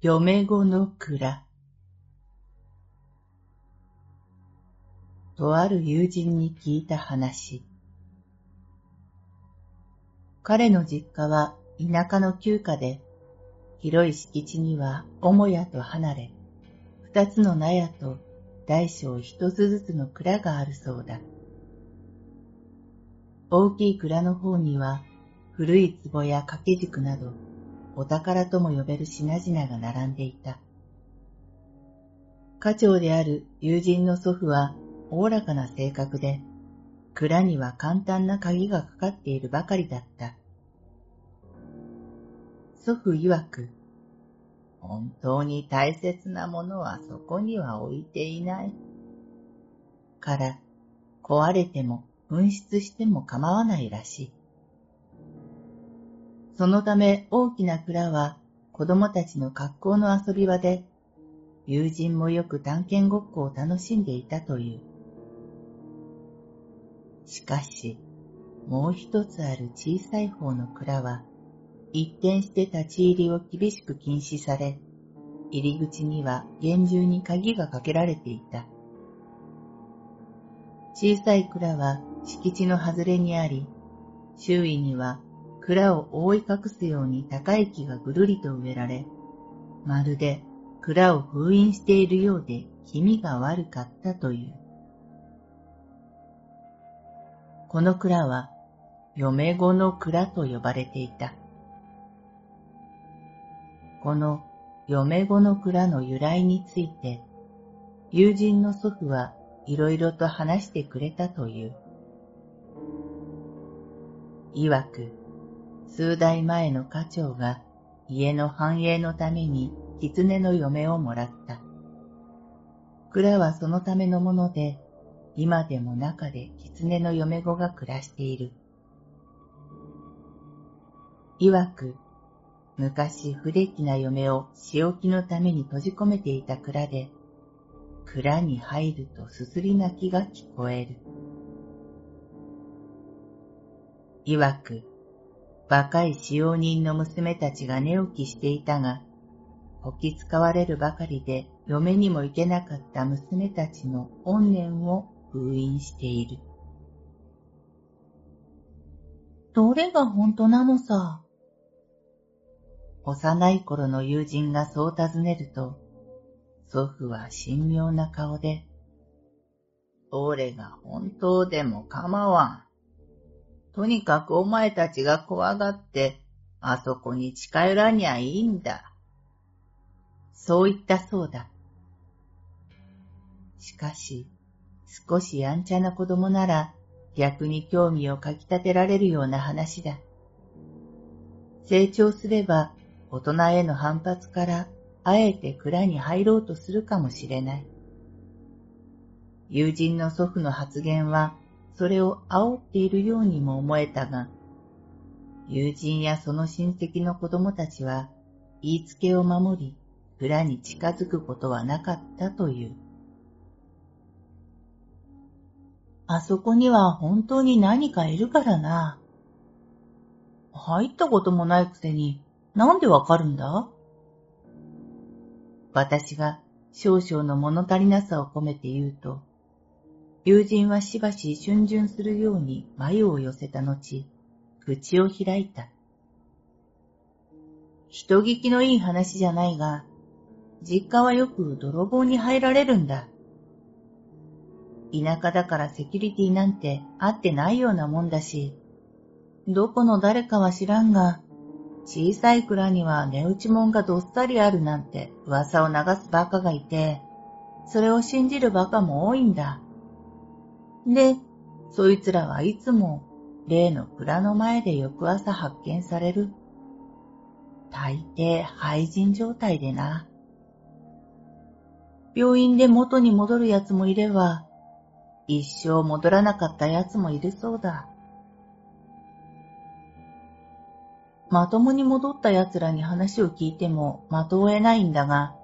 嫁子の蔵とある友人に聞いた話。彼の実家は田舎の旧家で、広い敷地には母屋と離れ、二つの納屋と大小一つずつの蔵があるそうだ。大きい蔵の方には古い壺や掛け軸などお宝とも呼べる品々が並んでいた。家長である友人の祖父はおおらかな性格で、蔵には簡単な鍵がかかっているばかりだった。祖父曰く、本当に大切なものはそこには置いていない。から、壊れても紛失しても構わないらしい。そのため大きな蔵は子供たちの格好の遊び場で、友人もよく探検ごっこを楽しんでいたという。しかし、もう一つある小さい方の蔵は、一転して立ち入りを厳しく禁止され、入り口には厳重に鍵がかけられていた。小さい蔵は敷地の外れにあり、周囲には蔵を覆い隠すように高い木がぐるりと植えられ、まるで蔵を封印しているようで気味が悪かったという。この蔵は、嫁子の蔵と呼ばれていた。この嫁子の蔵の由来について、友人の祖父はいろいろと話してくれたという。曰く、数代前の家長が家の繁栄のために狐の嫁をもらった。蔵はそのためのもので、今でも中で狐の嫁子が暮らしている。曰く、昔不出来な嫁を仕置きのために閉じ込めていた蔵で、蔵に入るとすすり泣きが聞こえる。曰く、若い使用人の娘たちが寝起きしていたが、こき使われるばかりで嫁にも行けなかった娘たちの怨念を封印している。どれが本当なのさ？幼い頃の友人がそう尋ねると、祖父は神妙な顔で、どれが本当でも構わん。とにかくお前たちが怖がって、あそこに近寄らにゃいいんだ。そう言ったそうだ。しかし、少しやんちゃな子供なら逆に興味をかき立てられるような話だ。成長すれば大人への反発からあえて蔵に入ろうとするかもしれない。友人の祖父の発言はそれを煽っているようにも思えたが、友人やその親戚の子供たちは言いつけを守り、蔵に近づくことはなかったという。あそこには本当に何かいるからな。入ったこともないくせに、なんでわかるんだ？私が少々の物足りなさを込めて言うと、友人はしばし逡巡するように眉を寄せた後、口を開いた。人聞きのいい話じゃないが、実家はよく泥棒に入られるんだ。田舎だからセキュリティなんてあってないようなもんだし、どこの誰かは知らんが、小さい蔵には値打ちもんがどっさりあるなんて噂を流す馬鹿がいて、それを信じる馬鹿も多いんだ。で、そいつらはいつも例の蔵の前で翌朝発見される。大抵廃人状態でな。病院で元に戻る奴もいれば、一生戻らなかった奴もいるそうだ。まともに戻った奴らに話を聞いても的を得ないんだが、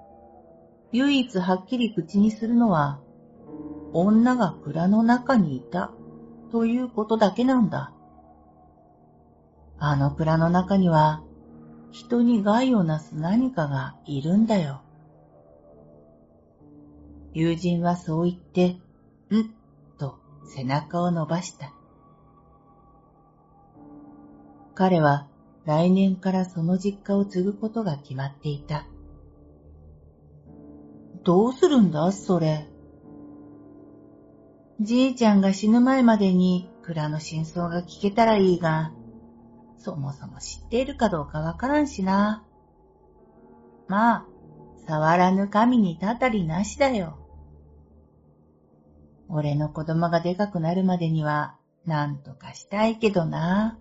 唯一はっきり口にするのは、女が蔵の中にいた、ということだけなんだ。あの蔵の中には、人に害をなす何かがいるんだよ。友人はそう言って、うんと背中を伸ばした。彼は来年からその実家を継ぐことが決まっていた。どうするんだ、それ。じいちゃんが死ぬ前までに蔵の真相が聞けたらいいが、そもそも知っているかどうかわからんしな。まあ、触らぬ神にたたりなしだよ。俺の子供がでかくなるまでには、なんとかしたいけどな。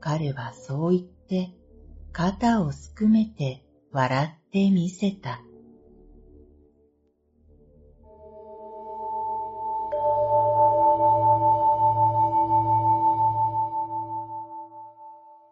彼はそう言って、肩をすくめて笑ってみせた。